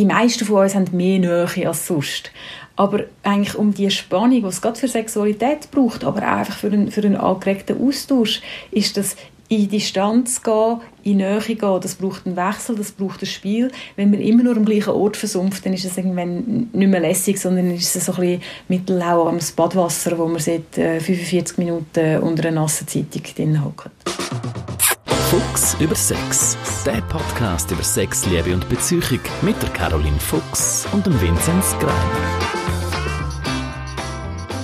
die meisten von uns haben mehr Nähe als sonst. Aber eigentlich um die Spannung, die es gerade für Sexualität braucht, aber auch einfach für einen, für einen angeregten Austausch, ist das in Distanz gehen, in Nähe gehen, das braucht einen Wechsel, das braucht ein Spiel. Wenn man immer nur am gleichen Ort versumpft, dann ist es irgendwann nicht mehr lässig, sondern ist es so ein bisschen mittellau am Badwasser, wo man seit 45 äh, Minuten unter einer nassen Zeitung hockt. Fuchs über Sex. Der Podcast über Sex, Liebe und Beziehung mit der Caroline Fuchs und dem Vinzenz Greiner.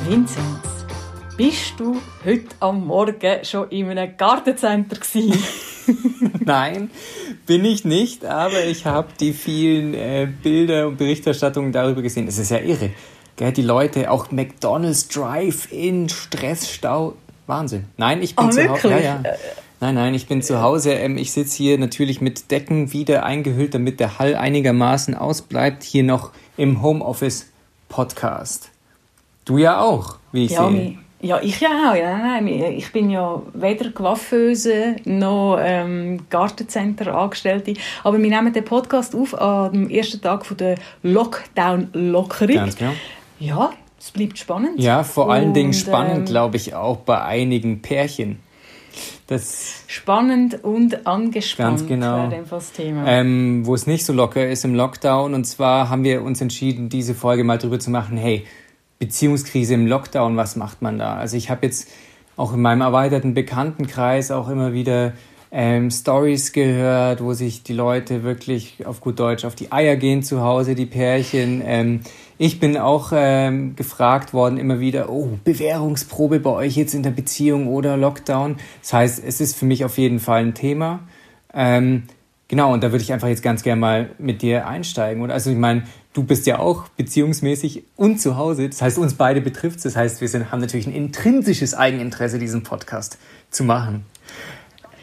Vinzenz, bist du heute am Morgen schon in einem Gartencenter Nein, bin ich nicht, aber ich habe die vielen äh, Bilder und Berichterstattungen darüber gesehen. Es ist ja irre. Gell? Die Leute, auch McDonalds Drive-In, Stressstau. Wahnsinn. Nein, ich bin oh, zu Hause. Ja, ja. Nein, nein, ich bin zu Hause. Ähm, ich sitze hier natürlich mit Decken wieder eingehüllt, damit der Hall einigermaßen ausbleibt. Hier noch im Homeoffice Podcast. Du ja auch, wie ich ja, sehe. Ja, ich ja auch. Ja, nein, ich bin ja weder Coiffeuse noch ähm, Gartencenter Angestellte. Aber wir nehmen den Podcast auf am ersten Tag von der Lockdown-Lockerung. Ganz genau. Ja, es bleibt spannend. Ja, vor allen Und, Dingen spannend, ähm, glaube ich, auch bei einigen Pärchen. Das Spannend und angespannt ganz genau. wäre das Thema. Ähm, wo es nicht so locker ist im Lockdown. Und zwar haben wir uns entschieden, diese Folge mal drüber zu machen, hey, Beziehungskrise im Lockdown, was macht man da? Also ich habe jetzt auch in meinem erweiterten Bekanntenkreis auch immer wieder ähm, Stories gehört, wo sich die Leute wirklich auf gut Deutsch auf die Eier gehen zu Hause, die Pärchen. Ähm, ich bin auch ähm, gefragt worden immer wieder, oh, Bewährungsprobe bei euch jetzt in der Beziehung oder Lockdown. Das heißt, es ist für mich auf jeden Fall ein Thema. Ähm, genau, und da würde ich einfach jetzt ganz gerne mal mit dir einsteigen. Und also ich meine, du bist ja auch beziehungsmäßig und zu Hause. Das heißt, uns beide betrifft es. Das heißt, wir sind, haben natürlich ein intrinsisches Eigeninteresse, diesen Podcast zu machen.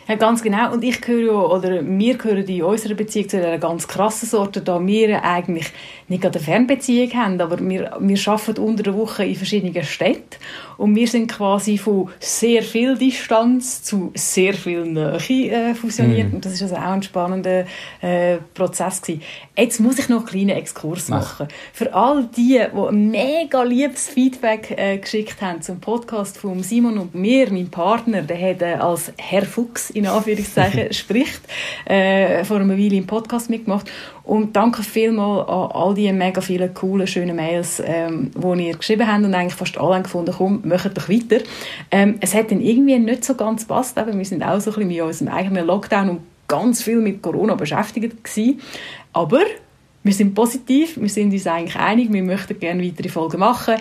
Ja, ganz genau. Und ich gehöre, oder wir gehören in unserer Beziehung zu einer ganz krassen Sorte, da wir eigentlich nicht gerade eine Fernbeziehung haben, aber wir, wir arbeiten unter der Woche in verschiedenen Städten und wir sind quasi von sehr viel Distanz zu sehr viel Nähe äh, fusioniert. Mm. Und das ist also auch ein spannender äh, Prozess gewesen. Jetzt muss ich noch einen kleinen Exkurs Mach. machen. Für all die, die ein mega liebes Feedback äh, geschickt haben zum Podcast von Simon und mir, mein Partner, der hat äh, als Herr Fuchs in Anführungszeichen spricht, äh, vor einer Weile im Podcast mitgemacht. Und danke vielmals an all die mega vielen coolen, schönen Mails, ähm, die ihr geschrieben habt und eigentlich fast alle haben gefunden, komm, macht doch weiter. Ähm, es hat dann irgendwie nicht so ganz gepasst, aber wir sind auch so ein bisschen mit unserem eigenen Lockdown und ganz viel mit Corona beschäftigt gewesen. Aber wir sind positiv, wir sind uns eigentlich einig, wir möchten gerne weitere Folgen machen.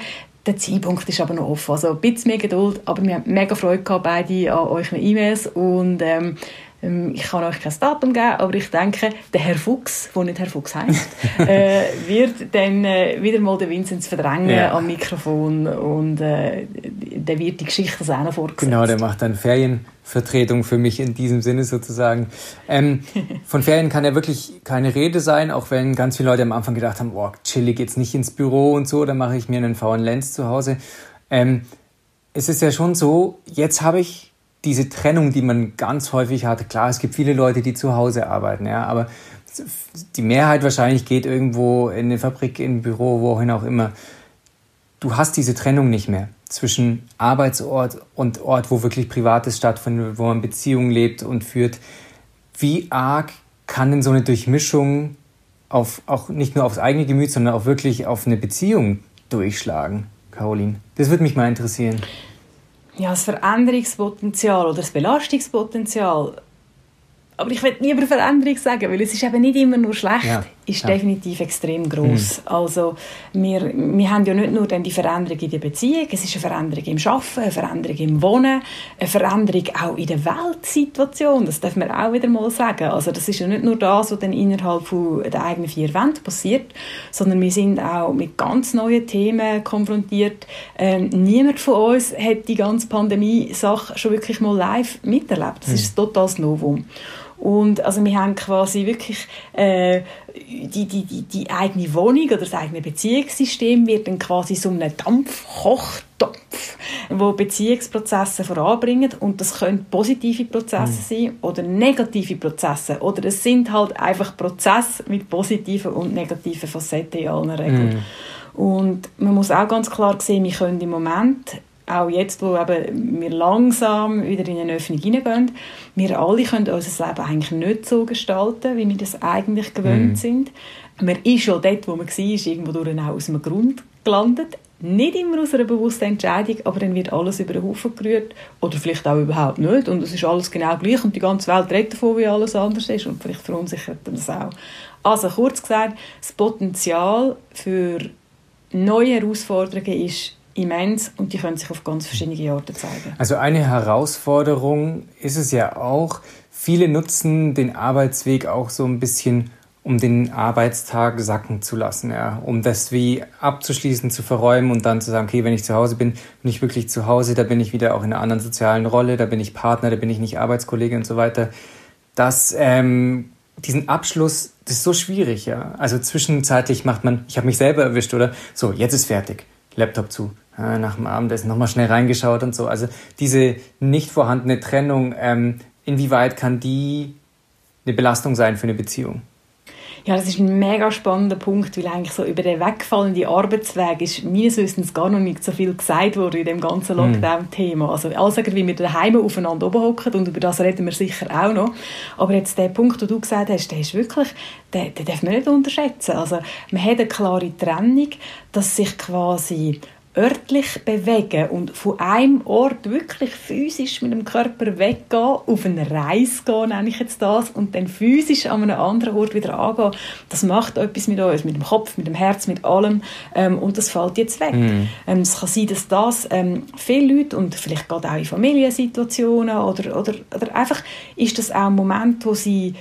Der Zeitpunkt ist aber noch offen. Also ein bisschen mehr Geduld, aber wir haben mega Freude gehabt, beide an euren E-Mails und ähm, ich kann euch kein Datum geben, aber ich denke, der Herr Fuchs, der nicht Herr Fuchs heißt, äh, wird dann äh, wieder mal den Vinzenz verdrängen ja. am Mikrofon und äh, der wird die Geschichte auch noch vorgesetzt. Genau, der macht dann Ferienvertretung für mich in diesem Sinne sozusagen. Ähm, von Ferien kann ja wirklich keine Rede sein, auch wenn ganz viele Leute am Anfang gedacht haben, boah, chillig jetzt nicht ins Büro und so, dann mache ich mir einen faulen Lenz zu Hause. Ähm, es ist ja schon so, jetzt habe ich diese Trennung, die man ganz häufig hat, klar, es gibt viele Leute, die zu Hause arbeiten, ja, aber die Mehrheit wahrscheinlich geht irgendwo in eine Fabrik, in ein Büro, wohin auch immer. Du hast diese Trennung nicht mehr zwischen Arbeitsort und Ort, wo wirklich Privates stattfindet, wo man Beziehungen lebt und führt. Wie arg kann denn so eine Durchmischung auf, auch nicht nur aufs eigene Gemüt, sondern auch wirklich auf eine Beziehung durchschlagen, Caroline? Das würde mich mal interessieren ja, das Veränderungspotenzial oder das Belastungspotenzial. Aber ich will nie über Veränderung sagen, weil es ist eben nicht immer nur schlecht, ja, ist ja. definitiv extrem groß. Mhm. Also wir, wir haben ja nicht nur dann die Veränderung in der Beziehung, es ist eine Veränderung im Schaffen, eine Veränderung im Wohnen, eine Veränderung auch in der Weltsituation. Das darf man auch wieder mal sagen. Also das ist ja nicht nur das, was dann innerhalb von der eigenen vier Wände passiert, sondern wir sind auch mit ganz neuen Themen konfrontiert. Ähm, niemand von uns hat die ganze Pandemie-Sache schon wirklich mal live miterlebt. Das mhm. ist ein totales Novum. Und also wir haben quasi wirklich äh, die, die, die, die eigene Wohnung oder das eigene Beziehungssystem wird dann quasi so ein Dampfkochtopf, wo Beziehungsprozesse voranbringen und das können positive Prozesse mhm. sein oder negative Prozesse oder es sind halt einfach Prozesse mit positiven und negativen Facetten in allen Regeln. Mhm. Und man muss auch ganz klar sehen, wir können im Moment auch jetzt, wo eben wir langsam wieder in eine Öffnung hineingehen, wir alle können unser Leben eigentlich nicht so gestalten, wie wir das eigentlich gewöhnt mm. sind. Man ist schon dort, wo man war, irgendwo durch auch aus dem Grund gelandet. Nicht immer aus einer bewussten Entscheidung, aber dann wird alles über den Haufen gerührt. Oder vielleicht auch überhaupt nicht. Und es ist alles genau gleich und die ganze Welt redet davon, wie alles anders ist. Und vielleicht verunsichert das auch. Also kurz gesagt, das Potenzial für neue Herausforderungen ist immens und die können sich auf ganz verschiedene Arten zeigen. Also eine Herausforderung ist es ja auch, viele nutzen den Arbeitsweg auch so ein bisschen, um den Arbeitstag sacken zu lassen, ja, um das wie abzuschließen, zu verräumen und dann zu sagen, okay, wenn ich zu Hause bin, bin ich wirklich zu Hause, da bin ich wieder auch in einer anderen sozialen Rolle, da bin ich Partner, da bin ich nicht Arbeitskollege und so weiter. Das, ähm, diesen Abschluss, das ist so schwierig, ja. Also zwischenzeitlich macht man, ich habe mich selber erwischt, oder? So, jetzt ist fertig. Laptop zu nach dem Abendessen nochmal schnell reingeschaut und so. Also diese nicht vorhandene Trennung, ähm, inwieweit kann die eine Belastung sein für eine Beziehung? Ja, das ist ein mega spannender Punkt, weil eigentlich so über den wegfallenden Arbeitsweg ist meines Wissens gar noch nicht so viel gesagt worden in dem ganzen hm. Lockdown-Thema. Also alles, wie wir daheim aufeinander oben hocken und über das reden wir sicher auch noch. Aber jetzt der Punkt, den du gesagt hast, der ist wirklich, den, den darf man nicht unterschätzen. Also man hat eine klare Trennung, dass sich quasi örtlich bewegen und von einem Ort wirklich physisch mit dem Körper weggehen, auf eine Reise gehen, nenne ich jetzt das, und dann physisch an einem anderen Ort wieder angehen, das macht etwas mit uns, mit dem Kopf, mit dem Herz, mit allem ähm, und das fällt jetzt weg. Mm. Ähm, es kann sein, dass das ähm, viele Leute und vielleicht gerade auch in Familiensituationen oder, oder, oder einfach ist das auch ein Moment, wo sie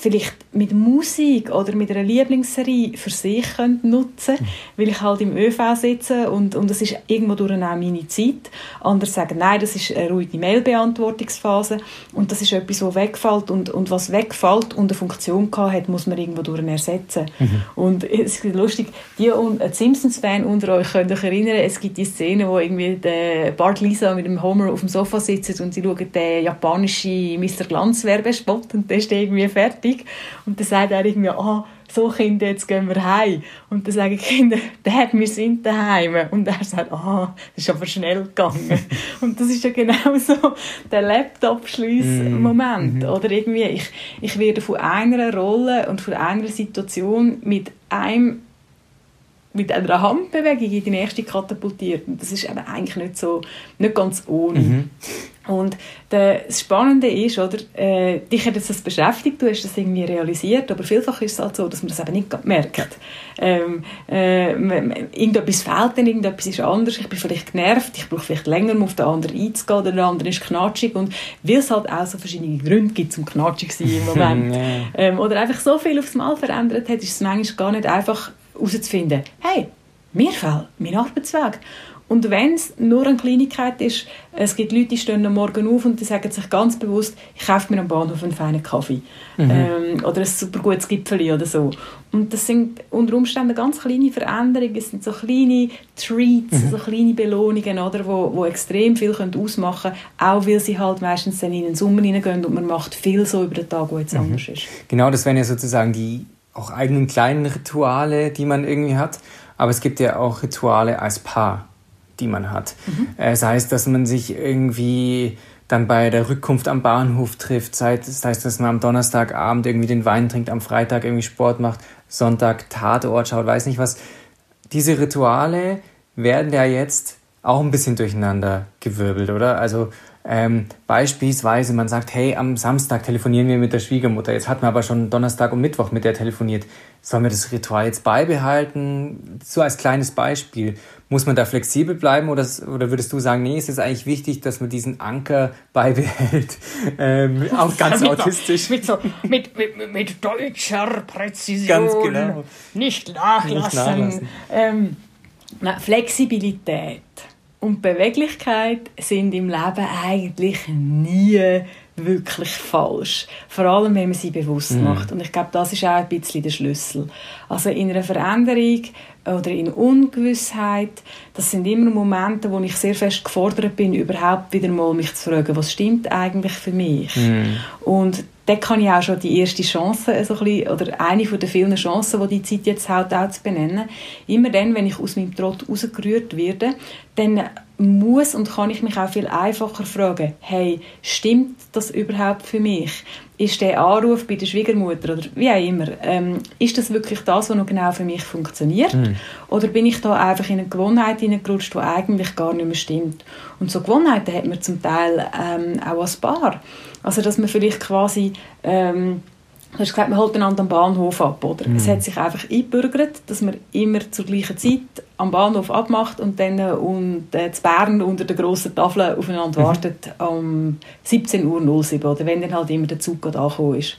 vielleicht mit Musik oder mit einer Lieblingsserie für sich nutzen mhm. weil ich halt im ÖV sitze und, und das ist irgendwo durch auch meine Zeit. Andere sagen, nein, das ist eine ruhige Mailbeantwortungsphase und das ist etwas, was wegfällt und, und was wegfällt und eine Funktion hat, muss man irgendwo durch ersetzen. Mhm. Und es ist lustig, die Simpsons-Fan unter euch können euch erinnern, es gibt die Szene, wo irgendwie der Bart Lisa mit dem Homer auf dem Sofa sitzt und sie schauen den japanischen Mr. Glanz Werbespot und der ist irgendwie fertig und dann sagt er irgendwie, ah, so Kinder, jetzt gehen wir heim. Und dann sagen die Kinder, Dad, wir sind daheim. Und er sagt, ah, das ist aber schnell gegangen. und das ist ja genau so der Laptop-Schliess-Moment. Mm. Oder irgendwie, ich, ich werde von einer Rolle und von einer Situation mit einem mit einer Handbewegung in die nächste katapultiert. Und das ist aber eigentlich nicht so, nicht ganz ohne. Mhm. Und das Spannende ist, oder, äh, dich hat das beschäftigt, du hast das irgendwie realisiert, aber vielfach ist es halt so, dass man das eben nicht merkt. Ähm, äh, irgendetwas fehlt dann, irgendetwas ist anders, ich bin vielleicht genervt, ich brauche vielleicht länger, um auf den anderen einzugehen, oder der andere ist knatschig und weil es halt auch so verschiedene Gründe gibt, zum knatschig zu sein im Moment, ähm, oder einfach so viel aufs Mal verändert hat, ist es manchmal gar nicht einfach herauszufinden, hey, mir fehlt mein Arbeitsweg. Und wenn es nur eine Kleinigkeit ist, es gibt Leute, die stehen am Morgen auf und die sagen sich ganz bewusst, ich kaufe mir am Bahnhof einen feinen Kaffee mhm. ähm, oder ein super gutes Gipfeli oder so. Und das sind unter Umständen ganz kleine Veränderungen, es sind so kleine Treats, mhm. so kleine Belohnungen, oder, wo, wo extrem viel können ausmachen können, auch weil sie halt meistens dann in den Sommer hineingehen und man macht viel so über den Tag, wo jetzt mhm. anders ist. Genau, das wären ja sozusagen die auch eigenen kleinen Rituale, die man irgendwie hat. Aber es gibt ja auch Rituale als Paar, die man hat. Mhm. Äh, sei es, dass man sich irgendwie dann bei der Rückkunft am Bahnhof trifft, sei es, das heißt, dass man am Donnerstagabend irgendwie den Wein trinkt, am Freitag irgendwie Sport macht, Sonntag Tatort schaut, weiß nicht was. Diese Rituale werden ja jetzt auch ein bisschen durcheinander gewirbelt, oder? Also ähm, beispielsweise, man sagt, hey, am Samstag telefonieren wir mit der Schwiegermutter. Jetzt hat man aber schon Donnerstag und Mittwoch mit der telefoniert. Sollen wir das Ritual jetzt beibehalten? So als kleines Beispiel. Muss man da flexibel bleiben oder, oder würdest du sagen, nee, es ist eigentlich wichtig, dass man diesen Anker beibehält? Ähm, auch ganz mit autistisch. Mit, so, mit, mit, mit deutscher Präzision. Ganz genau. Nicht nachlassen. Nicht nachlassen. Ähm, na, Flexibilität und Beweglichkeit sind im Leben eigentlich nie wirklich falsch. Vor allem, wenn man sie bewusst mhm. macht. Und ich glaube, das ist auch ein bisschen der Schlüssel. Also in einer Veränderung oder in Ungewissheit, das sind immer Momente, wo ich sehr fest gefordert bin, überhaupt wieder mal mich zu fragen, was stimmt eigentlich für mich? Mhm. Und dort kann ich auch schon die erste Chance, so ein bisschen, oder eine von den vielen Chancen, die die Zeit jetzt hat, auch zu benennen. Immer dann, wenn ich aus meinem Trott rausgerührt werde, dann muss und kann ich mich auch viel einfacher fragen, hey, stimmt das überhaupt für mich? Ist der Anruf bei der Schwiegermutter oder wie auch immer, ähm, ist das wirklich das, was noch genau für mich funktioniert? Mhm. Oder bin ich da einfach in eine Gewohnheit hineingerutscht, die eigentlich gar nicht mehr stimmt? Und so Gewohnheiten hat man zum Teil ähm, auch als Paar. Also, dass man vielleicht quasi... Ähm, Du hast gesagt, man holt einander am Bahnhof ab, oder? Mm. Es hat sich einfach eingebürgert, dass man immer zur gleichen Zeit am Bahnhof abmacht und dann äh, und, äh, zu Bern unter der grossen Tafel aufeinander mhm. wartet um 17.07 Uhr oder wenn dann halt immer der Zug angekommen ist.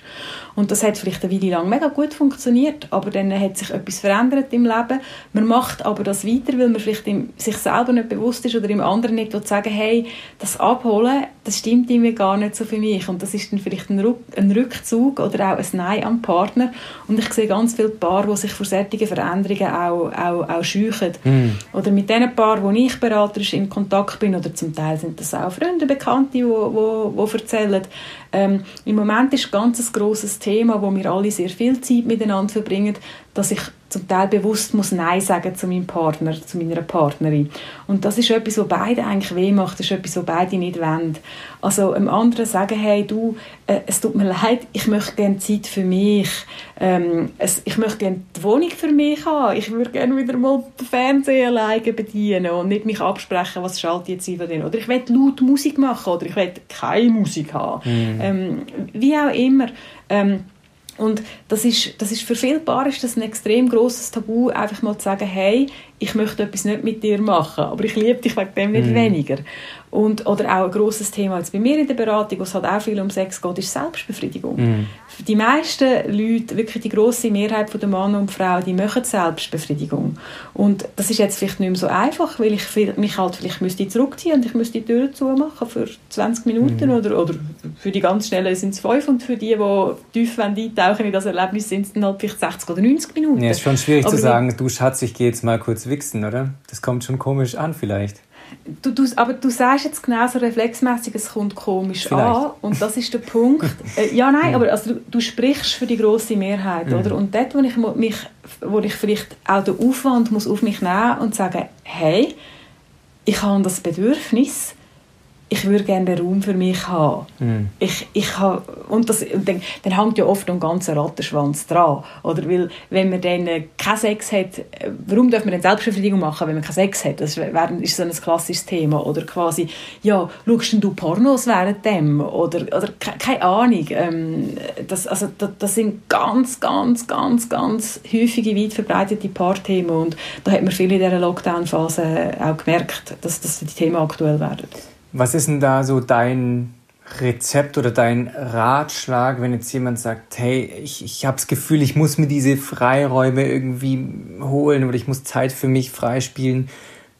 Und das hat vielleicht eine Weile lang mega gut funktioniert, aber dann hat sich etwas verändert im Leben. Man macht aber das weiter, weil man vielleicht sich selber nicht bewusst ist oder im anderen nicht will sagen, hey, das Abholen, das stimmt irgendwie gar nicht so für mich. Und das ist dann vielleicht ein, Rück ein Rückzug oder auch ein Nein am Partner. Und ich sehe ganz viele Paare, die sich vor solchen Veränderungen auch, auch, auch scheuchen. Mm. Oder mit den Paaren, wo ich beraterisch in Kontakt bin, oder zum Teil sind das auch Freunde, Bekannte, die, die, die erzählen, ähm, Im Moment ist ganz ein grosses Thema, wo wir alle sehr viel Zeit miteinander verbringen, dass ich zum Teil bewusst muss Nein sagen zu meinem Partner, zu meiner Partnerin. Und das ist etwas, was beide eigentlich weh macht, das ist etwas, was beide nicht wollen. Also einem anderen sagen, hey, du, äh, es tut mir leid, ich möchte gerne Zeit für mich, ähm, es, ich möchte gerne die Wohnung für mich haben, ich würde gerne wieder mal den Fernseher alleine bedienen und nicht mich absprechen, was schalte jetzt von denen. Oder ich will laut Musik machen oder ich will keine Musik haben. Mhm. Ähm, wie auch immer. Ähm, und das ist, das ist für viele Paare ist das ein extrem großes Tabu, einfach mal zu sagen, hey, ich möchte etwas nicht mit dir machen, aber ich liebe dich wegen dem nicht mm. weniger. Und, oder auch ein grosses Thema jetzt bei mir in der Beratung, wo es halt auch viel um Sex geht, ist Selbstbefriedigung. Mm. Die meisten Leute, wirklich die grosse Mehrheit der Männer und Frauen, die machen Selbstbefriedigung. Und das ist jetzt vielleicht nicht mehr so einfach, weil ich mich halt vielleicht müsste zurückziehen und ich müsste die Tür zumachen für 20 Minuten mm. oder, oder für die ganz Schnellen sind es 5 und für die, die tief eintauchen in das Erlebnis, sind es dann halt vielleicht 60 oder 90 Minuten. Ja, ist schon schwierig Aber zu sagen, du Schatz, ich gehe jetzt mal kurz wichsen, oder? Das kommt schon komisch an vielleicht. Du, du, aber du sagst jetzt genau so reflexmäßig, es kommt komisch Vielleicht. an und das ist der Punkt. Äh, ja, nein, aber also, du, du, sprichst für die große Mehrheit, mhm. oder? Und dort, wo ich, mich, wo ich vielleicht auch den Aufwand muss auf mich nehmen und sagen, hey, ich habe das Bedürfnis, ich würde gerne den Raum für mich haben. Mm. Ich, ich habe, und das, dann, dann hängt ja oft ein ganzer Rattenschwanz dran. Oder weil, wenn man dann äh, keinen Sex hat, äh, warum darf man dann Selbstbefriedigung machen, wenn man keinen Sex hat? Das ist so ein klassisches Thema. Oder quasi, ja, schaust du Pornos während dem? Oder, oder keine Ahnung. Ähm, das, also, das, das, sind ganz, ganz, ganz, ganz häufige, weit verbreitete Paarthemen. Und da hat man viel in dieser Lockdown-Phase auch gemerkt, dass, dass die Themen aktuell werden. Was ist denn da so dein Rezept oder dein Ratschlag, wenn jetzt jemand sagt, hey, ich, ich habe das Gefühl, ich muss mir diese Freiräume irgendwie holen oder ich muss Zeit für mich freispielen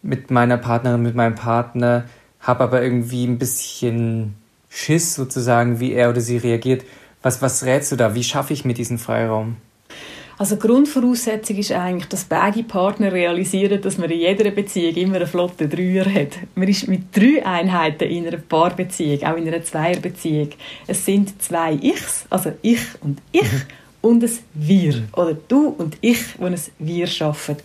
mit meiner Partnerin, mit meinem Partner, habe aber irgendwie ein bisschen Schiss sozusagen, wie er oder sie reagiert. Was, was rätst du da? Wie schaffe ich mir diesen Freiraum? Also Grundvoraussetzung ist eigentlich, dass beide Partner realisieren, dass man in jeder Beziehung immer eine flotte Dreier hat. Man ist mit drei Einheiten in einer Paarbeziehung, auch in einer Zweierbeziehung. Es sind zwei Ichs, also ich und ich, und ein Wir. Oder du und ich, die ein Wir schaffen.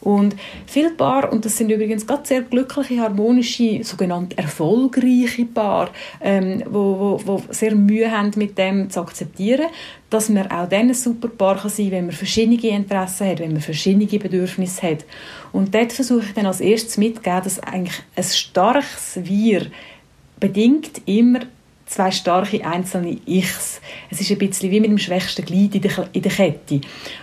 Und viele Paare, und das sind übrigens ganz sehr glückliche, harmonische, sogenannte erfolgreiche Paare, ähm, wo, wo, wo sehr Mühe haben, mit dem zu akzeptieren, dass man auch dann ein super Paar kann sein kann, wenn man verschiedene Interessen hat, wenn man verschiedene Bedürfnisse hat. Und dort versuche ich dann als erstes mitzugeben, dass eigentlich ein starkes Wir bedingt immer zwei starke einzelne Ichs. Es ist ein bisschen wie mit dem schwächsten Glied in der, in der Kette.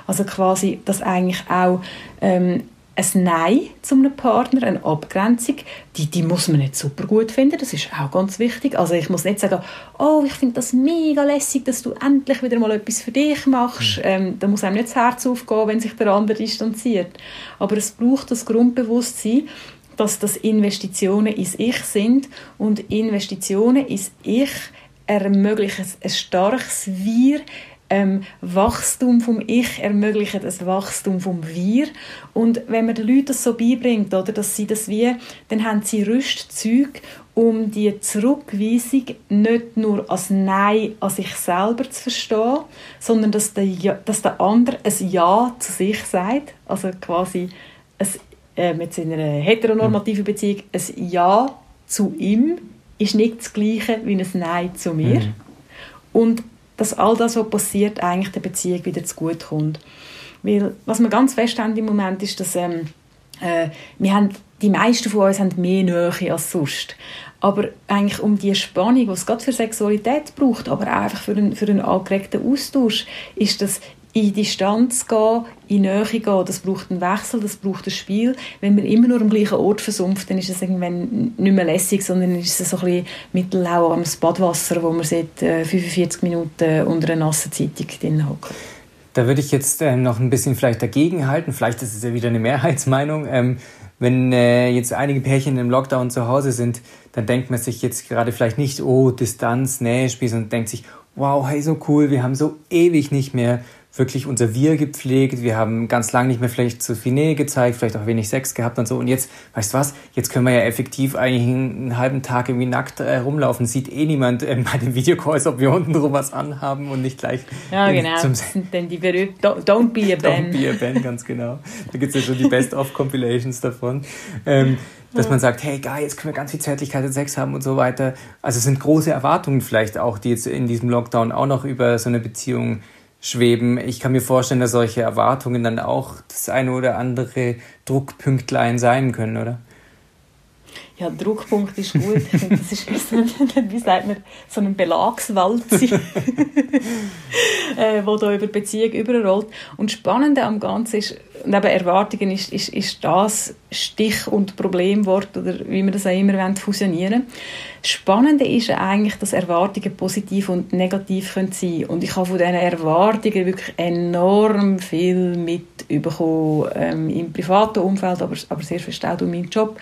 Also quasi, dass eigentlich auch ähm, ein Nein zu einem Partner, eine Abgrenzung, die, die muss man nicht super gut finden, das ist auch ganz wichtig. Also ich muss nicht sagen, oh, ich finde das mega lässig, dass du endlich wieder mal etwas für dich machst. Mhm. Ähm, da muss einem nicht das Herz aufgehen, wenn sich der andere distanziert. Aber es braucht das Grundbewusstsein, dass das Investitionen ins Ich sind. Und Investitionen ins Ich er ermöglicht ein starkes Wir, ähm, Wachstum vom Ich ermöglicht ein Wachstum vom Wir. Und wenn man den Leuten das so beibringt, oder, dass sie das wie, dann haben sie Rüstzeug, um die Zurückweisung nicht nur als Nein an sich selber zu verstehen, sondern dass der, ja, dass der andere ein Ja zu sich sagt, also quasi ein, äh, mit einer heteronormativen Beziehung ein Ja zu ihm ist nicht das Gleiche wie ein Nein zu mir. Mhm. Und dass all das, was passiert, eigentlich der Beziehung wieder zu gut kommt. Weil, was wir ganz fest haben im Moment ist, dass ähm, äh, wir haben, die meisten von uns haben mehr Nähe als sonst. Aber eigentlich um die Spannung, die es gerade für Sexualität braucht, aber auch einfach für einen, für einen angeregten Austausch, ist das in Distanz gehen, in Nähe gehen, das braucht einen Wechsel, das braucht ein Spiel. Wenn man immer nur am gleichen Ort versumpft, dann ist es irgendwann nicht mehr lässig, sondern ist es so ein bisschen Mittellau am Badwasser, wo man seit 45 äh, Minuten unter einer nassen Zeitung drin hockt. Da würde ich jetzt äh, noch ein bisschen vielleicht dagegen halten. Vielleicht ist es ja wieder eine Mehrheitsmeinung. Ähm, wenn äh, jetzt einige Pärchen im Lockdown zu Hause sind, dann denkt man sich jetzt gerade vielleicht nicht, oh, Distanz, Nähe, Spiel, sondern denkt sich, wow, hey, so cool, wir haben so ewig nicht mehr wirklich unser Wir gepflegt. Wir haben ganz lange nicht mehr vielleicht zu viel Nähe gezeigt, vielleicht auch wenig Sex gehabt und so. Und jetzt, weißt du was, jetzt können wir ja effektiv eigentlich einen halben Tag irgendwie nackt äh, rumlaufen. Sieht eh niemand äh, bei den Videocalls, ob wir unten drum was anhaben und nicht gleich. Ja, genau. Zum dann die berühmten Don't be a Ben. Don't be a Ben, ganz genau. Da gibt es ja schon die Best-of-Compilations davon. Ähm, dass man sagt, hey geil, jetzt können wir ganz viel Zärtlichkeit und Sex haben und so weiter. Also es sind große Erwartungen vielleicht auch, die jetzt in diesem Lockdown auch noch über so eine Beziehung schweben. Ich kann mir vorstellen, dass solche Erwartungen dann auch das eine oder andere Druckpünktlein sein können, oder? Ja, Druckpunkt ist gut. das ist wie sagt man, so ein Belagswalze, äh, wo da über Beziehung überrollt. Und das Spannende am Ganzen ist, neben Erwartungen ist, ist, ist das Stich- und Problemwort, oder wie wir das auch immer fusionieren Das Spannende ist eigentlich, dass Erwartungen positiv und negativ können sein können. Und ich habe von diesen Erwartungen wirklich enorm viel mitbekommen, ähm, im privaten Umfeld, aber, aber sehr verstaut in meinem Job.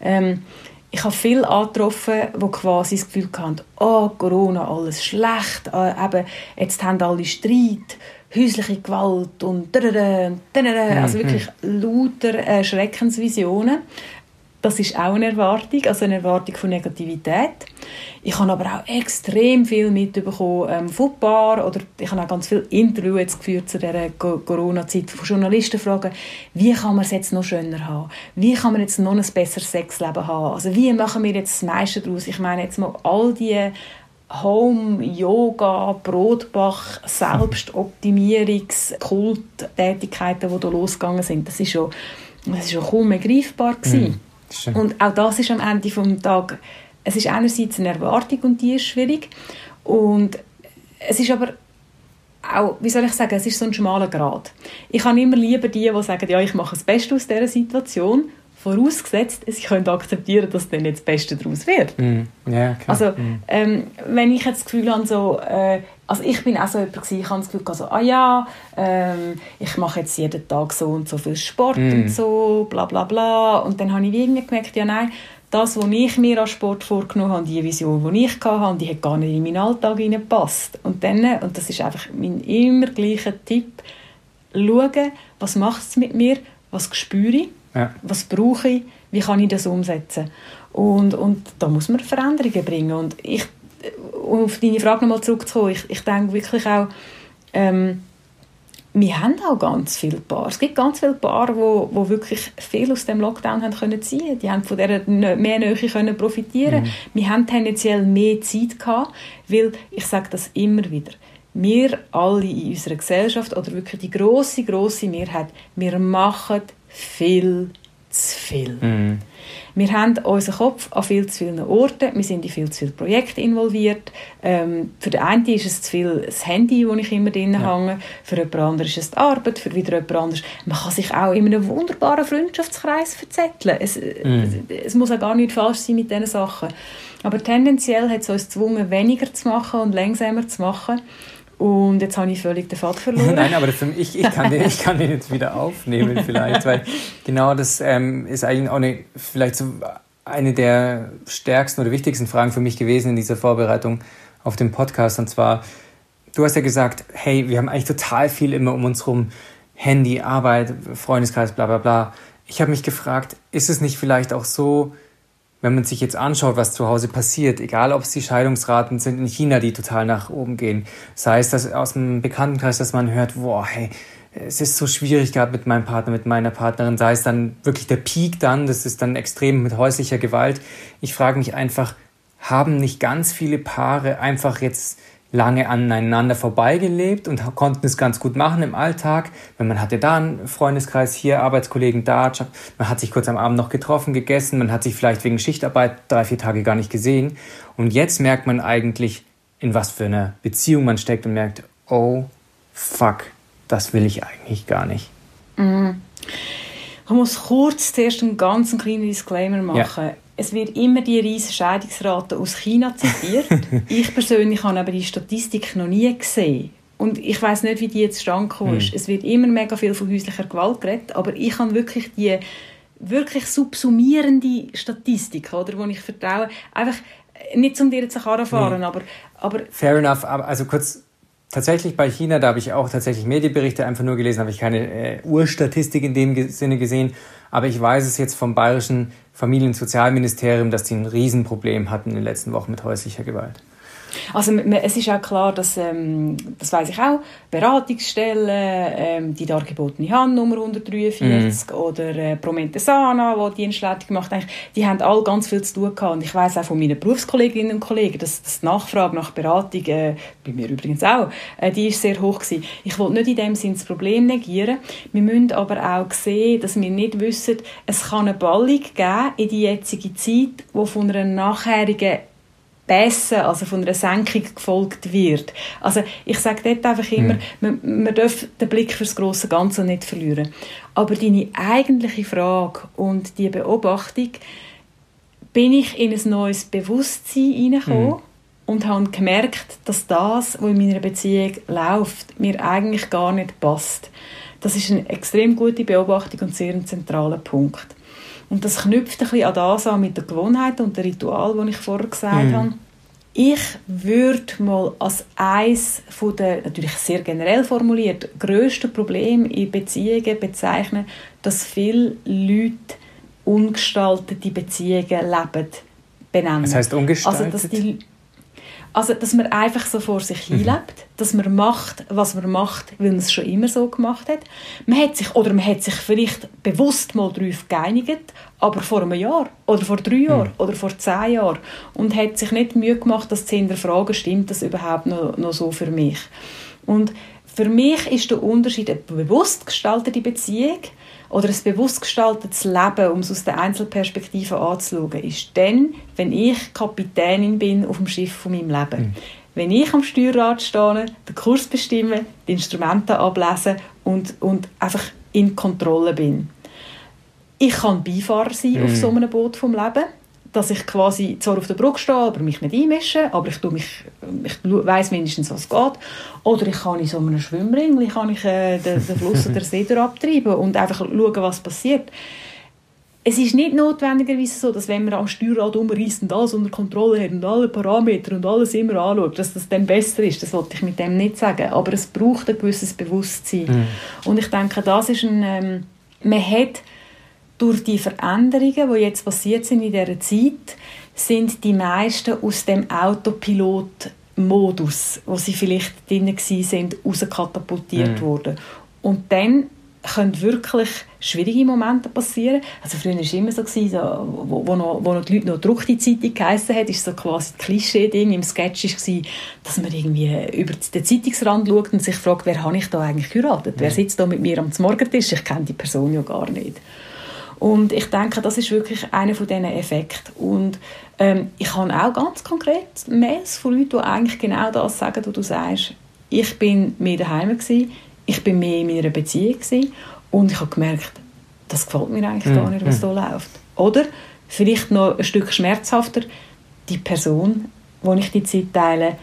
Ähm, ich habe viele angetroffen, die quasi das Gefühl hatten, oh, Corona, alles schlecht, äh, eben, jetzt haben alle Streit, häusliche Gewalt und dadada, dadada, also mhm. wirklich lauter äh, Schreckensvisionen. Das ist auch eine Erwartung, also eine Erwartung von Negativität. Ich habe aber auch extrem viel mitbekommen ähm, von Bar oder ich habe auch ganz viele Interviews geführt zu dieser Corona-Zeit von Journalisten fragen, wie kann man es jetzt noch schöner haben? Wie kann man jetzt noch ein besseres Sexleben haben? Also wie machen wir jetzt das meiste daraus? Ich meine jetzt mal all die Home, Yoga, Brotbach, Selbstoptimierungs, Kulttätigkeiten, die da losgegangen sind, das ist schon, das ist schon kaum mehr greifbar gewesen. Mm, und auch das ist am Ende des Tages, es ist einerseits eine Erwartung und die ist schwierig und es ist aber auch, wie soll ich sagen, es ist so ein schmaler Grad. Ich habe immer lieber die, die sagen, ja, ich mache das Beste aus dieser Situation vorausgesetzt, sie können akzeptieren, dass dann jetzt das Beste daraus wird. Mm. Klar. Also, mm. ähm, wenn ich jetzt das Gefühl habe, so, äh, also ich bin auch so jemand gewesen, ich habe das Gefühl, also, ah ja, ähm, ich mache jetzt jeden Tag so und so viel Sport mm. und so, bla bla bla. Und dann habe ich irgendwie gemerkt, ja nein, das, was ich mir als Sport vorgenommen habe, die Vision, die ich hatte, die hat gar nicht in meinen Alltag hineingepasst. Und dann, und das ist einfach mein immer gleicher Tipp, schauen, was macht es mit mir, was spüre ich ja. Was brauche ich? Wie kann ich das umsetzen? Und, und da muss man Veränderungen bringen. Und ich, um auf deine Frage nochmal zurückzukommen, ich, ich denke wirklich auch, ähm, wir haben auch ganz viele Paare. Es gibt ganz viele Paare, wo, wo wirklich viel aus dem Lockdown haben können ziehen. Die haben von dieser mehr Nähe können profitieren. Mhm. Wir haben tendenziell mehr Zeit gehabt, weil ich sage das immer wieder. Wir alle in unserer Gesellschaft oder wirklich die große große Mehrheit, wir machen viel zu viel. Mm. Wir haben unseren Kopf an viel zu vielen Orten, wir sind in viel zu viele Projekte involviert. Ähm, für den einen ist es zu viel das Handy, wo ich immer drin ja. hänge, für jemand anderes ist es die Arbeit, für wieder jemand anderes. Man kann sich auch in einem wunderbaren Freundschaftskreis verzetteln. Es, mm. es, es muss auch gar nicht falsch sein mit diesen Sachen. Aber tendenziell hat es uns gezwungen, weniger zu machen und langsamer zu machen. Und jetzt habe ich völlig den Faden verloren. Nein, aber mich, ich, ich, kann den, ich kann den jetzt wieder aufnehmen vielleicht, weil genau das ähm, ist eigentlich auch eine, vielleicht so eine der stärksten oder wichtigsten Fragen für mich gewesen in dieser Vorbereitung. auf dem Podcast. Und zwar, du hast ja gesagt, hey, wir haben eigentlich total viel immer um uns rum. Handy, Arbeit, Freundeskreis, bla bla bla. Ich habe mich gefragt, ist es nicht vielleicht auch so, wenn man sich jetzt anschaut, was zu Hause passiert, egal ob es die Scheidungsraten sind in China, die total nach oben gehen, sei es dass aus dem Bekanntenkreis, dass man hört, boah, hey, es ist so schwierig gerade mit meinem Partner, mit meiner Partnerin, sei es dann wirklich der Peak dann, das ist dann extrem mit häuslicher Gewalt. Ich frage mich einfach, haben nicht ganz viele Paare einfach jetzt lange aneinander vorbeigelebt und konnten es ganz gut machen im Alltag. Wenn man hatte da einen Freundeskreis, hier Arbeitskollegen da, man hat sich kurz am Abend noch getroffen, gegessen, man hat sich vielleicht wegen Schichtarbeit drei, vier Tage gar nicht gesehen. Und jetzt merkt man eigentlich, in was für einer Beziehung man steckt und merkt, oh, fuck, das will ich eigentlich gar nicht. Mhm. Ich muss kurz zuerst einen ganz kleinen Disclaimer machen. Ja. Es wird immer die riesige Scheidungsrate aus China zitiert. ich persönlich habe aber die Statistik noch nie gesehen. Und ich weiß nicht, wie die jetzt stand ist. Hm. Es wird immer mega viel von häuslicher Gewalt geredet, aber ich habe wirklich die wirklich subsumierende Statistik, oder, wo ich vertraue. Einfach nicht zum dir zu fahren, hm. aber, aber... Fair enough, also kurz tatsächlich bei China, da habe ich auch tatsächlich Medienberichte einfach nur gelesen, habe ich keine äh, Urstatistik in dem Sinne gesehen. Aber ich weiß es jetzt vom bayerischen Familien- und Sozialministerium, dass die ein Riesenproblem hatten in den letzten Wochen mit häuslicher Gewalt. Also es ist auch klar, dass, ähm, das weiß ich auch, Beratungsstellen, ähm, die dargebotene Handnummer 143 mm. oder äh, Promentesana, die Dienstleitung gemacht haben, die haben alle ganz viel zu tun gehabt. Und ich weiß auch von meinen Berufskolleginnen und Kollegen, dass, dass die Nachfrage nach Beratung, äh, bei mir übrigens auch, äh, die ist sehr hoch gewesen. Ich wollte nicht in dem Sinne das Problem negieren. Wir müssen aber auch sehen, dass wir nicht wissen, es kann eine Ballung geben in die jetzige Zeit, die von einer nachherigen besser, also von einer Senkung gefolgt wird. Also ich sage dort einfach immer, mhm. man, man darf den Blick fürs große Ganze nicht verlieren. Aber deine eigentliche Frage und die Beobachtung, bin ich in ein neues Bewusstsein hineingekommen mhm. und habe gemerkt, dass das, was in meiner Beziehung läuft, mir eigentlich gar nicht passt. Das ist eine extrem gute Beobachtung und sehr ein zentraler Punkt. Und das knüpft ein bisschen an das an mit der Gewohnheit und dem Ritual, das ich vorher gesagt mhm. habe. Ich würde mal als eines von der, natürlich sehr generell formuliert, grössten Probleme in Beziehungen bezeichnen, dass viele Leute ungestaltete Beziehungen leben, benennen. Das heißt ungestaltet? Also, dass die, also, dass man einfach so vor sich mhm. hinlebt, dass man macht, was man macht, weil man es schon immer so gemacht hat. Man hat sich, oder man hat sich vielleicht bewusst mal darauf geeinigt, aber vor einem Jahr oder vor drei Jahren mhm. oder vor zehn Jahren und hat sich nicht Mühe gemacht, das zu hinterfragen, stimmt das überhaupt noch, noch so für mich? Und für mich ist der Unterschied eine bewusst gestaltete Beziehung oder ein bewusst gestaltetes Leben, um es aus der Einzelperspektive anzuschauen, ist dann, wenn ich Kapitänin bin auf dem Schiff von meinem Leben. Mhm. Wenn ich am Steuerrad stehe, den Kurs bestimme, die Instrumente ablese und, und einfach in Kontrolle bin. Ich kann Beifahrer sein mhm. auf so einem Boot vom Leben dass ich quasi zwar auf der Brücke stehe, aber mich nicht einmische, aber ich, tue mich, ich weiss mindestens, was geht. Oder ich kann in so einem Schwimmring kann ich, äh, den, den Fluss oder den See abtreiben und einfach schauen, was passiert. Es ist nicht notwendigerweise so, dass wenn man am Steuerrad umreißt und alles unter Kontrolle hat und alle Parameter und alles immer anschaut, dass das dann besser ist. Das wollte ich mit dem nicht sagen. Aber es braucht ein gewisses Bewusstsein. Mhm. Und ich denke, das ist ein... Ähm, man hat durch die Veränderungen, die jetzt passiert sind in dieser Zeit, sind die meisten aus dem Autopilot-Modus, wo sie vielleicht drin waren, rauskatapultiert mhm. worden. Und dann können wirklich schwierige Momente passieren. Also früher war es immer so, gewesen, so wo, wo, noch, wo noch die Leute noch Druck die Zeitung geheissen hat, ist so quasi das Klischee-Ding im Sketch war, dass man irgendwie über den Zeitungsrand schaut und sich fragt, wer habe ich da eigentlich geheiratet? Mhm. Wer sitzt da mit mir am Morgentisch? Ich kenne die Person ja gar nicht. Und ich denke, das ist wirklich einer von diesen Effekten. Und ähm, ich habe auch ganz konkret Mails von Leuten, die eigentlich genau das sagen, was du sagst. Ich bin mehr daheim gewesen, ich bin mehr in meiner Beziehung gewesen, und ich habe gemerkt, das gefällt mir eigentlich gar nicht, was mhm. da läuft. Oder vielleicht noch ein Stück schmerzhafter, die Person, wo ich die Zeit teile,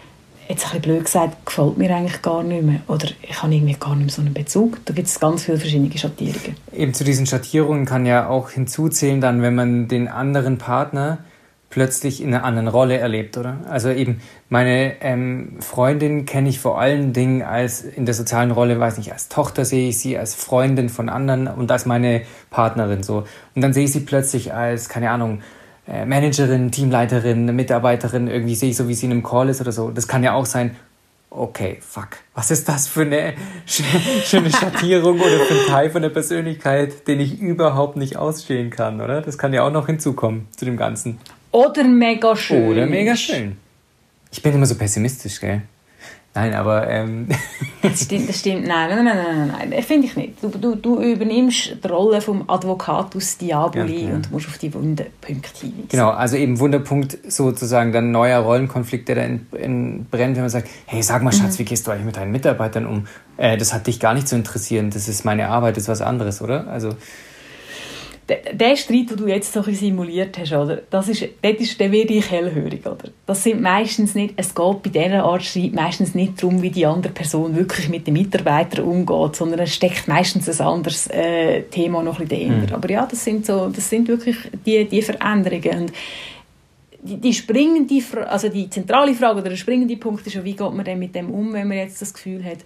jetzt ein bisschen blöd gesagt, gefällt mir eigentlich gar nicht mehr. Oder ich habe irgendwie gar nicht mehr so einen Bezug. Da gibt es ganz viele verschiedene Schattierungen. Eben zu diesen Schattierungen kann ja auch hinzuzählen, dann, wenn man den anderen Partner plötzlich in einer anderen Rolle erlebt, oder? Also eben meine ähm, Freundin kenne ich vor allen Dingen als in der sozialen Rolle, weiß nicht, als Tochter sehe ich sie, als Freundin von anderen und als meine Partnerin so. Und dann sehe ich sie plötzlich als, keine Ahnung, Managerin, Teamleiterin, Mitarbeiterin, irgendwie sehe ich so, wie sie in einem Call ist oder so. Das kann ja auch sein, okay, fuck, was ist das für eine schöne Schattierung oder für ein Teil von der Persönlichkeit, den ich überhaupt nicht ausstehen kann, oder? Das kann ja auch noch hinzukommen zu dem Ganzen. Oder mega schön. Oder mega schön. Ich bin immer so pessimistisch, gell? Nein, aber. Ähm. das, stimmt, das stimmt. Nein, nein, nein, nein, nein. nein. finde ich nicht. Du, du, du übernimmst die Rolle vom Advocatus Diaboli ja, ja. und musst auf die Wunderpunkte hinweisen. Genau, also eben Wunderpunkt sozusagen dann neuer Rollenkonflikt, der da in, in brennt, wenn man sagt: Hey, sag mal, Schatz, mhm. wie gehst du eigentlich mit deinen Mitarbeitern um? Äh, das hat dich gar nicht zu interessieren. Das ist meine Arbeit, das ist was anderes, oder? Also der Streit, den du jetzt so simuliert hast, oder, das ist, dort ist, der werde ich hellhörig. Oder? Das sind meistens nicht, es geht bei dieser Art Streit meistens nicht darum, wie die andere Person wirklich mit den Mitarbeitern umgeht, sondern es steckt meistens ein anderes äh, Thema noch ein bisschen dahinter. Mhm. Aber ja, das sind, so, das sind wirklich die, die Veränderungen. Und die, die springende, also die zentrale Frage oder der springende Punkt ist ja, wie geht man denn mit dem um, wenn man jetzt das Gefühl hat.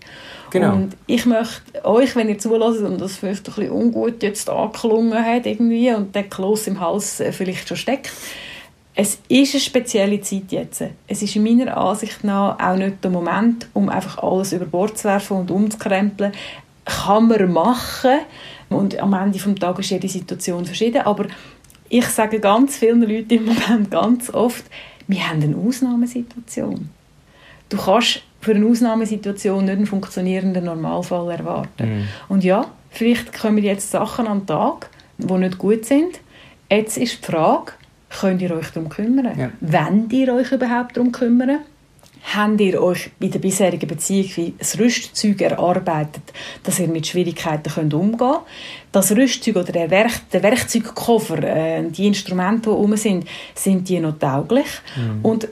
Genau. Und ich möchte euch, wenn ihr zulässt und das vielleicht ein bisschen ungut jetzt angeklungen hat irgendwie und der Kloß im Hals äh, vielleicht schon steckt, es ist eine spezielle Zeit jetzt. Es ist in meiner Ansicht nach auch nicht der Moment, um einfach alles über Bord zu werfen und umzukrempeln. Kann man machen und am Ende des Tages ist jede Situation verschieden, aber ich sage ganz vielen Leuten im Moment ganz oft, wir haben eine Ausnahmesituation. Du kannst für eine Ausnahmesituation nicht einen funktionierenden Normalfall erwarten. Mhm. Und ja, vielleicht kommen jetzt Sachen an den Tag, die nicht gut sind. Jetzt ist die Frage, könnt ihr euch darum kümmern? Ja. Wollt ihr euch überhaupt darum kümmern? Habt ihr euch in der bisherigen Beziehung das Rüstzeug erarbeitet, dass ihr mit Schwierigkeiten könnt umgehen könnt. Das Rüstzeug oder der, Werk der Werkzeugkoffer, äh, die Instrumente, die herum sind, sind die noch tauglich? Mhm. Und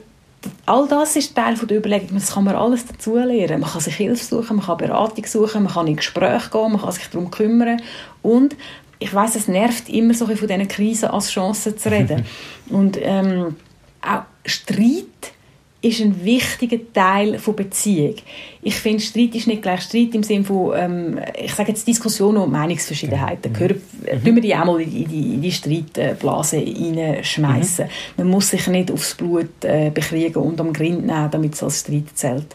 all das ist Teil der Überlegung, das kann man alles dazu lernen. Man kann sich Hilfe suchen, man kann Beratung suchen, man kann in Gespräche gehen, man kann sich darum kümmern und ich weiß, es nervt immer so von diesen Krisen als Chance zu reden. und ähm, auch Streit ist ein wichtiger Teil von Beziehung. Ich finde, Streit ist nicht gleich Streit im Sinne von, ähm, ich sage jetzt Diskussionen und Meinungsverschiedenheiten. Mhm. Gehören, mhm. Tun wir die auch mal in die, in die Streitblase reinschmeißen. Mhm. Man muss sich nicht aufs Blut äh, bekriegen und am Grind nehmen, damit es als Streit zählt.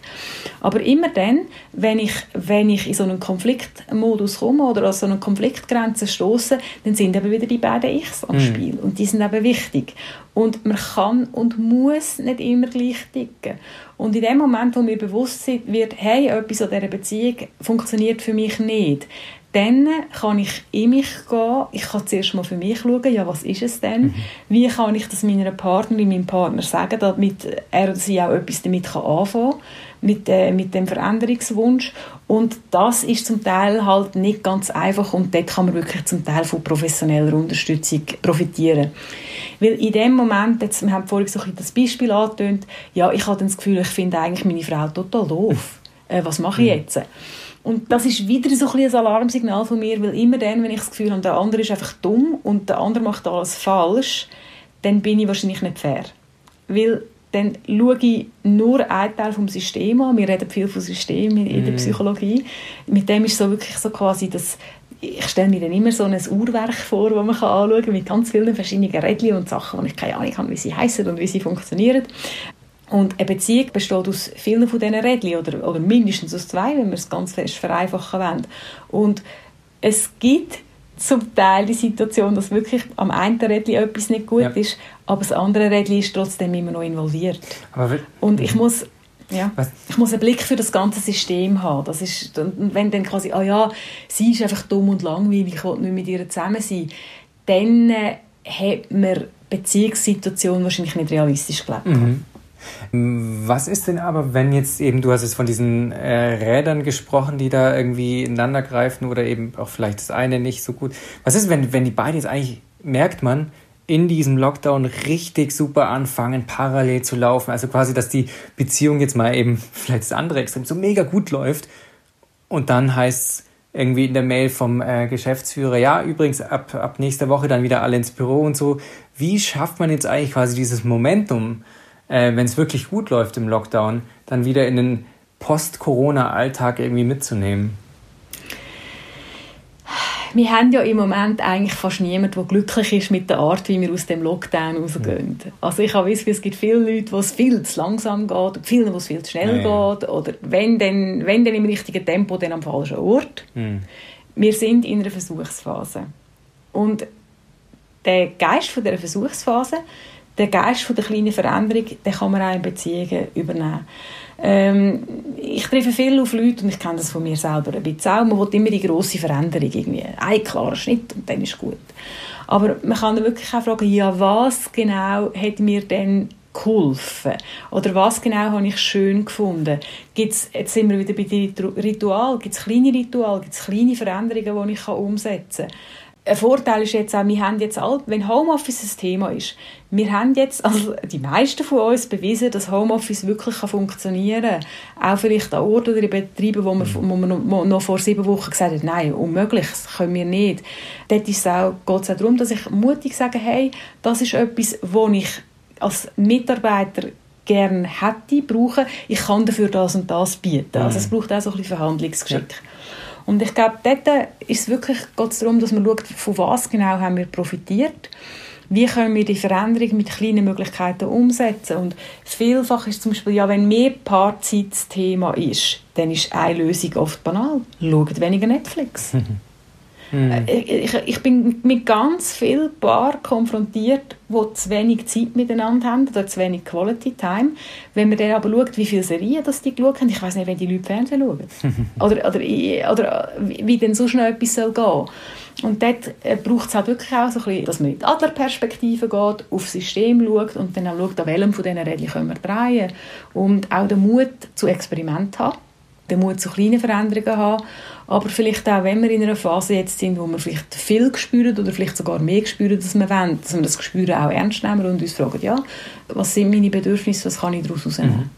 Aber immer dann, wenn ich, wenn ich in so einen Konfliktmodus komme oder an so eine Konfliktgrenze stoße, dann sind eben wieder die beiden Ichs am mhm. Spiel. Und die sind eben wichtig. Und man kann und muss nicht immer gleich ticken. Und in dem Moment, wo mir bewusst wird, hey, etwas an dieser Beziehung funktioniert für mich nicht, dann kann ich in mich gehen. Ich kann zuerst mal für mich schauen, ja, was ist es denn? Mhm. Wie kann ich das meiner Partnerin, meinem Partner sagen, damit er oder sie auch etwas damit anfangen kann mit, äh, mit dem Veränderungswunsch. Und das ist zum Teil halt nicht ganz einfach und dort kann man wirklich zum Teil von professioneller Unterstützung profitieren. Weil in dem Moment, jetzt, wir haben vorhin so ein das Beispiel angetönt, ja, ich habe das Gefühl, ich finde eigentlich meine Frau total doof. Äh, was mache ich jetzt? Und das ist wieder so ein, ein Alarmsignal von mir, weil immer dann, wenn ich das Gefühl habe, der andere ist einfach dumm und der andere macht alles falsch, dann bin ich wahrscheinlich nicht fair. Weil dann schaue ich nur einen Teil vom System an. Wir reden viel vom System in, in der mhm. Psychologie. Mit dem ist so wirklich so quasi das, ich stelle mir dann immer so ein Uhrwerk vor, das man anschauen kann, mit ganz vielen verschiedenen Rädchen und Sachen, wo ich keine Ahnung habe, wie sie heißen und wie sie funktionieren. Und eine Beziehung besteht aus vielen von diesen Rädchen oder, oder mindestens aus zwei, wenn wir es ganz fest vereinfachen wollen. Und es gibt zum Teil die Situation, dass wirklich am einen Rädchen etwas nicht gut ja. ist, aber das andere Rädchen ist trotzdem immer noch involviert. und ich muss, ja, ich muss einen Blick für das ganze System haben. Das ist, wenn dann quasi, ah ja, sie ist einfach dumm und langweilig, ich will nicht mit ihr zusammen sein, dann äh, hat man Beziehungssituation wahrscheinlich nicht realistisch gelebt. Mhm. Was ist denn aber, wenn jetzt eben, du hast jetzt von diesen äh, Rädern gesprochen, die da irgendwie ineinander greifen oder eben auch vielleicht das eine nicht so gut. Was ist, wenn, wenn die beiden jetzt eigentlich, merkt man, in diesem Lockdown richtig super anfangen, parallel zu laufen. Also quasi, dass die Beziehung jetzt mal eben, vielleicht das andere Extrem, so mega gut läuft. Und dann heißt es, irgendwie in der Mail vom äh, Geschäftsführer, ja, übrigens ab, ab nächster Woche dann wieder alle ins Büro und so. Wie schafft man jetzt eigentlich quasi dieses Momentum, äh, wenn es wirklich gut läuft im Lockdown, dann wieder in den Post-Corona-Alltag irgendwie mitzunehmen? wir haben ja im Moment eigentlich fast niemanden, der glücklich ist mit der Art, wie wir aus dem Lockdown rausgehen. Ja. Also ich habe wissen, es gibt viele Leute, wo es viel zu langsam geht, viele, wo es viel zu schnell ja, geht, oder wenn dann, wenn dann im richtigen Tempo, dann am falschen Ort. Mhm. Wir sind in einer Versuchsphase. Und der Geist von dieser Versuchsphase, der Geist von der kleinen Veränderung, den kann man auch in Beziehungen übernehmen. Ähm, ich treffe viel auf Leute und ich kenne das von mir selber ein bisschen auch. Man will immer die grosse Veränderung irgendwie. Ein klarer Schnitt und dann ist gut. Aber man kann wirklich auch fragen, ja, was genau hat mir denn geholfen? Oder was genau habe ich schön gefunden? Gibt's, jetzt sind wir wieder bei den Ritual. Gibt es kleine Rituale? Gibt es kleine Veränderungen, die ich umsetzen kann? Ein Vorteil ist jetzt auch, wir haben jetzt all, wenn Homeoffice ein Thema ist, wir haben jetzt, also die meisten von uns bewiesen, dass Homeoffice wirklich kann funktionieren kann. Auch vielleicht an Orten oder in Betrieben, wo man, wo man noch, vor sieben Wochen gesagt hat, nein, unmöglich, das können wir nicht. Dort geht es auch darum, dass ich mutig sage, hey, das ist etwas, wo ich als Mitarbeiter gerne hätte, brauche. Ich kann dafür das und das bieten. Also es braucht auch so ein bisschen Verhandlungsgeschick. Ja. Und ich glaube, dort ist es wirklich darum, dass man schaut, von was genau haben wir profitiert wie können wir die Veränderung mit kleinen Möglichkeiten umsetzen. Und vielfach ist zum Beispiel, ja, wenn mehr Paarzeit das Thema ist, dann ist eine Lösung oft banal. Schaut weniger Netflix. Mhm. Ich, ich, bin mit ganz vielen Paaren konfrontiert, die zu wenig Zeit miteinander haben oder zu wenig Quality Time. Wenn man dann aber schaut, wie viele Serien das die geschaut haben, ich weiß nicht, wenn die Leute Fernsehen schauen. oder, oder, oder wie denn so schnell etwas soll gehen und dort äh, braucht es halt wirklich auch so ein bisschen, dass man in die Adlerperspektive geht, aufs System schaut und dann auch schaut, an welchem von diesen Rädchen können wir drehen. Und auch den Mut zu Experimenten haben, den Mut zu kleinen Veränderungen haben aber vielleicht auch, wenn wir in einer Phase jetzt sind, wo wir vielleicht viel spüren oder vielleicht sogar mehr spüren, dass wir wollen, dass wir das Spüren auch ernst nehmen und uns fragen, ja, was sind meine Bedürfnisse, was kann ich daraus herausnehmen? Mhm.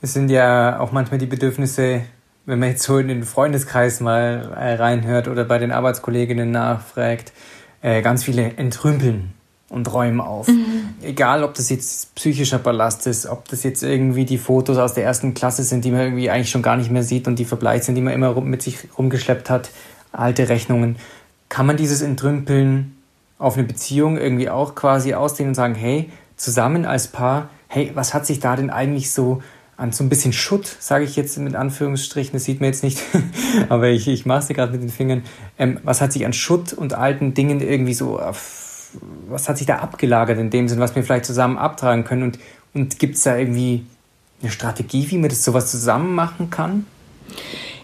Es sind ja auch manchmal die Bedürfnisse, wenn man jetzt so in den Freundeskreis mal äh, reinhört oder bei den Arbeitskolleginnen nachfragt, äh, ganz viele entrümpeln und räumen auf. Mhm. Egal, ob das jetzt psychischer Ballast ist, ob das jetzt irgendwie die Fotos aus der ersten Klasse sind, die man irgendwie eigentlich schon gar nicht mehr sieht und die verbleicht sind, die man immer mit sich rumgeschleppt hat, alte Rechnungen. Kann man dieses Entrümpeln auf eine Beziehung irgendwie auch quasi ausdehnen und sagen, hey, zusammen als Paar, hey, was hat sich da denn eigentlich so an so ein bisschen Schutt, sage ich jetzt mit Anführungsstrichen, das sieht man jetzt nicht, aber ich, ich mache es gerade mit den Fingern, ähm, was hat sich an Schutt und alten Dingen irgendwie so auf was hat sich da abgelagert in dem Sinn, was wir vielleicht zusammen abtragen können? Und, und gibt es da irgendwie eine Strategie, wie man das sowas zusammen machen kann?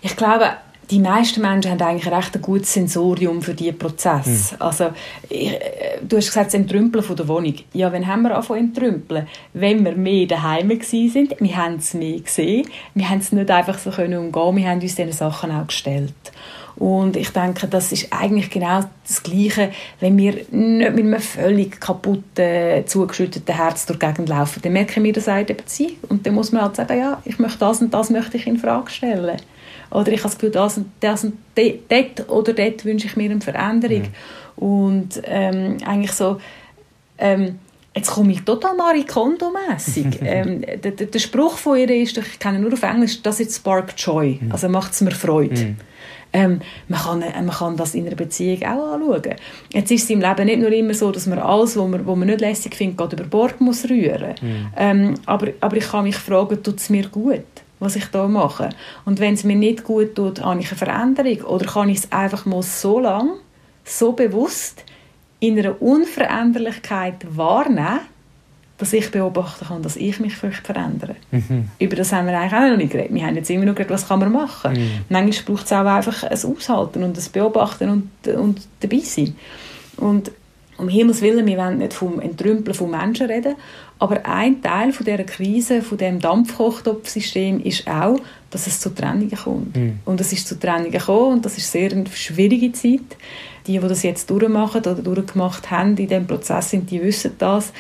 Ich glaube, die meisten Menschen haben eigentlich ein recht gutes Sensorium für diesen Prozess. Hm. Also, ich, äh, du hast gesagt, das Entrümpeln von der Wohnung. Ja, wenn haben wir angefangen entrümpeln? Wenn wir mehr daheim waren, wir haben es mehr gesehen, wir haben es nicht einfach so können umgehen, wir haben uns diese Sachen auch gestellt. Und ich denke, das ist eigentlich genau das Gleiche, wenn wir nicht mit einem völlig kaputten, zugeschütteten Herz durch die Gegend laufen. Dann merken wir das auch in der Beziehung. Und dann muss man halt sagen, ja, ich möchte das und das möchte ich in Frage stellen. Oder ich habe das Gefühl, das und das und dort oder dort wünsche ich mir eine Veränderung. Mhm. Und ähm, eigentlich so... Ähm, Jetzt komme ich total Marie Kondo-mässig. ähm, der, der, Spruch von ihr ist, ich kenne nur auf Englisch, das ist Spark Joy. Mhm. Also macht es mir Freude. Mhm. Ähm, man, kann, äh, man kann das in einer Beziehung auch anschauen. Jetzt ist es im Leben nicht nur immer so, dass man alles, was man, was man nicht lässig findet, gerade über Bord muss rühren. Mhm. Ähm, aber, aber ich kann mich fragen, tut es mir gut? was ich da mache. Und wenn es mir nicht gut tut, habe ich eine Veränderung. Oder kann ich es einfach mal so lang, so bewusst in einer Unveränderlichkeit wahrnehmen, dass ich beobachten kann, dass ich mich vielleicht verändere. Mhm. Über das haben wir eigentlich auch noch nicht geredet. Wir haben jetzt immer nur geredet, was kann man machen. Mhm. Manchmal braucht es auch einfach ein Aushalten und ein Beobachten und, und dabei sein. Und um Himmels Willen, wir wollen nicht vom Entrümpeln von Menschen reden, aber ein Teil von dieser Krise, von dem Dampfkochtopfsystem ist auch, dass es zu Trennungen kommt. Mhm. Und es ist zu Trennungen gekommen und das ist sehr eine schwierige Zeit. Die, die das jetzt durchmachen oder durchgemacht haben in diesem Prozess, sind, die wissen das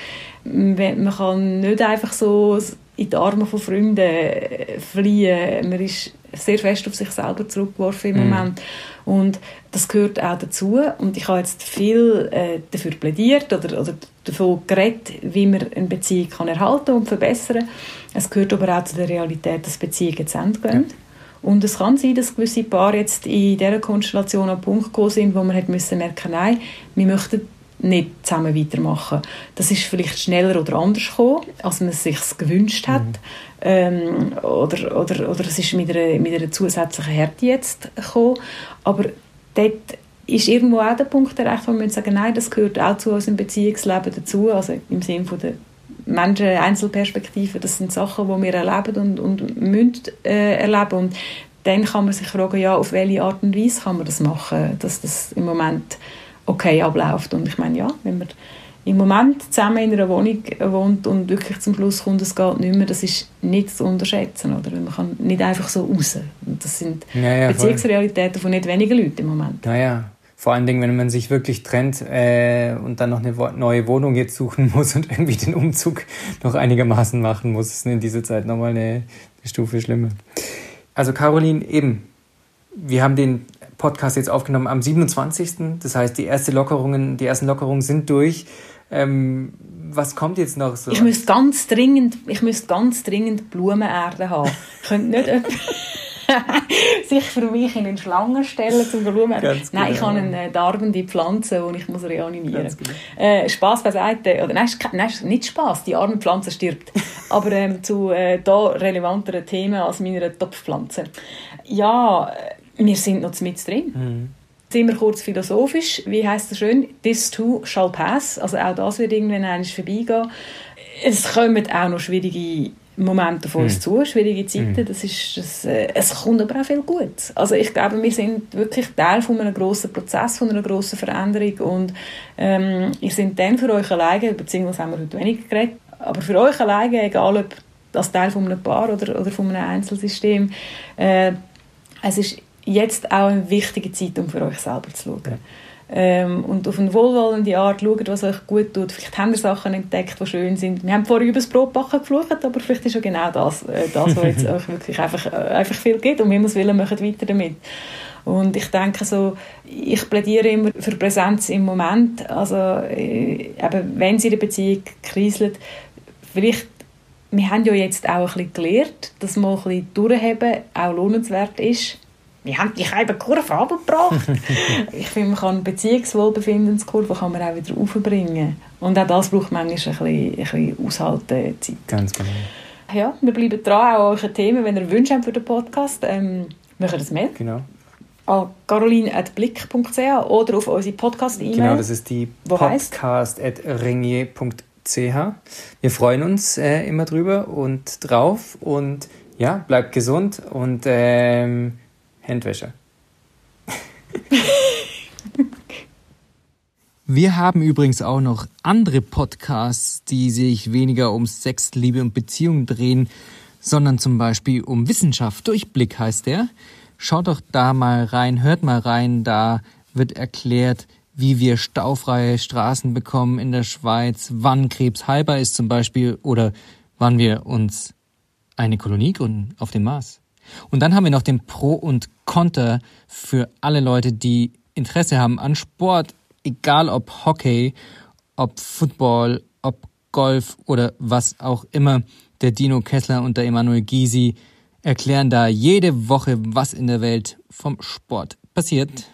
man kann nicht einfach so in die Arme von Freunden äh, fliehen. Man ist sehr fest auf sich selber zurückgeworfen im mm. Moment. Und das gehört auch dazu. Und ich habe jetzt viel äh, dafür plädiert oder, oder davon geredet, wie man eine Beziehung kann erhalten und verbessern Es gehört aber auch zu der Realität, dass Beziehungen zu Ende gehen. Ja. Und es kann sein, dass gewisse Paare jetzt in dieser Konstellation an den Punkt gekommen sind, wo man hat müssen merken, nein, wir möchten nicht zusammen weitermachen. Das ist vielleicht schneller oder anders gekommen, als man es sich gewünscht hat. Mhm. Ähm, oder, oder, oder es ist mit einer, mit einer zusätzlichen Härte jetzt gekommen. Aber dort ist irgendwo auch der Punkt erreicht, wo wir sagen, nein, das gehört auch zu unserem Beziehungsleben dazu, also im Sinne von der Menschen Einzelperspektive, das sind Sachen, die wir erleben und, und müssen äh, erleben und dann kann man sich fragen, ja, auf welche Art und Weise kann man das machen, dass das im Moment okay abläuft. Und ich meine, ja, wenn man im Moment zusammen in einer Wohnung wohnt und wirklich zum Schluss kommt, es geht nicht mehr, das ist nicht zu unterschätzen. Oder? Man kann nicht einfach so raus. Und das sind ja, ja, Beziehungsrealitäten von nicht wenigen Leuten im Moment. Naja, vor allen Dingen, wenn man sich wirklich trennt äh, und dann noch eine neue Wohnung jetzt suchen muss und irgendwie den Umzug noch einigermaßen machen muss, ist in dieser Zeit nochmal eine, eine Stufe schlimmer. Also Caroline, eben, wir haben den Podcast jetzt aufgenommen am 27. Das heißt, die, erste Lockerungen, die ersten Lockerungen sind durch. Ähm, was kommt jetzt noch so? Ich müsste ganz dringend, ich müsste ganz dringend Blumenerde haben. Ich könnte nicht sich für mich in eine Schlange stellen zum Blumen. Ganz nein, ich habe eine darbende Pflanze, die ich muss reanimieren muss. Äh, Spass beiseite. Oder, nein, nein, nicht Spaß. Die arme Pflanze stirbt. Aber ähm, zu äh, da relevanteren Themen als meiner Topfpflanze. Ja, äh, wir sind noch mit drin. Mhm sind wir kurz philosophisch. Wie heißt es schön? This too shall pass. Also auch das wird irgendwann einmal vorbeigehen. Es kommen auch noch schwierige Momente auf uns mhm. zu, schwierige Zeiten. Mhm. Das ist, das, äh, es kommt aber auch viel gut. Also ich glaube, wir sind wirklich Teil von einem grossen Prozess, von einer grossen Veränderung und ähm, ihr seid dann für euch alleine, beziehungsweise haben wir heute wenig geredet, aber für euch alleine, egal ob als Teil von einem Paar oder, oder von einem Einzelsystem, äh, es ist jetzt auch eine wichtige Zeit, um für euch selber zu schauen. Ähm, und auf eine wohlwollende Art schaut, was euch gut tut. Vielleicht haben ihr Sachen entdeckt, die schön sind. Wir haben vorher über das Brotbacken geflucht, aber vielleicht ist ja genau das, äh, das was jetzt euch wirklich einfach, äh, einfach viel gibt und wir muss willen, machen weiter damit. Und ich denke so, ich plädiere immer für Präsenz im Moment. Also, äh, eben, wenn sie in der Beziehung kriselt, vielleicht wir haben ja jetzt auch ein bisschen gelernt, dass mal ein bisschen durchheben auch lohnenswert ist wir haben die eine Kurve abgebracht. ich finde, man kann Beziehungswohlbefindenskurve kann man auch wieder aufbringen. Und auch das braucht manchmal ein bisschen, ein bisschen Aushaltezeit. Ganz genau. Ja, wir bleiben dran, auch eure Themen, wenn ihr Wünsche habt für den Podcast, ähm, machen das Mail. Genau. An caroline.blick.ch oder auf unsere Podcast-E-Mail. Genau, das ist die podcast.ringier.ch. Wir freuen uns äh, immer drüber und drauf und ja, bleibt gesund und ähm, Handwäsche. Wir haben übrigens auch noch andere Podcasts, die sich weniger um Sex, Liebe und Beziehung drehen, sondern zum Beispiel um Wissenschaft. Durchblick heißt der. Schaut doch da mal rein, hört mal rein, da wird erklärt, wie wir staufreie Straßen bekommen in der Schweiz, wann Krebs heilbar ist zum Beispiel oder wann wir uns eine Kolonie gründen auf dem Mars. Und dann haben wir noch den Pro und Conter für alle Leute, die Interesse haben an Sport, egal ob Hockey, ob Football, ob Golf oder was auch immer. Der Dino Kessler und der Emanuel Gysi erklären da jede Woche, was in der Welt vom Sport passiert.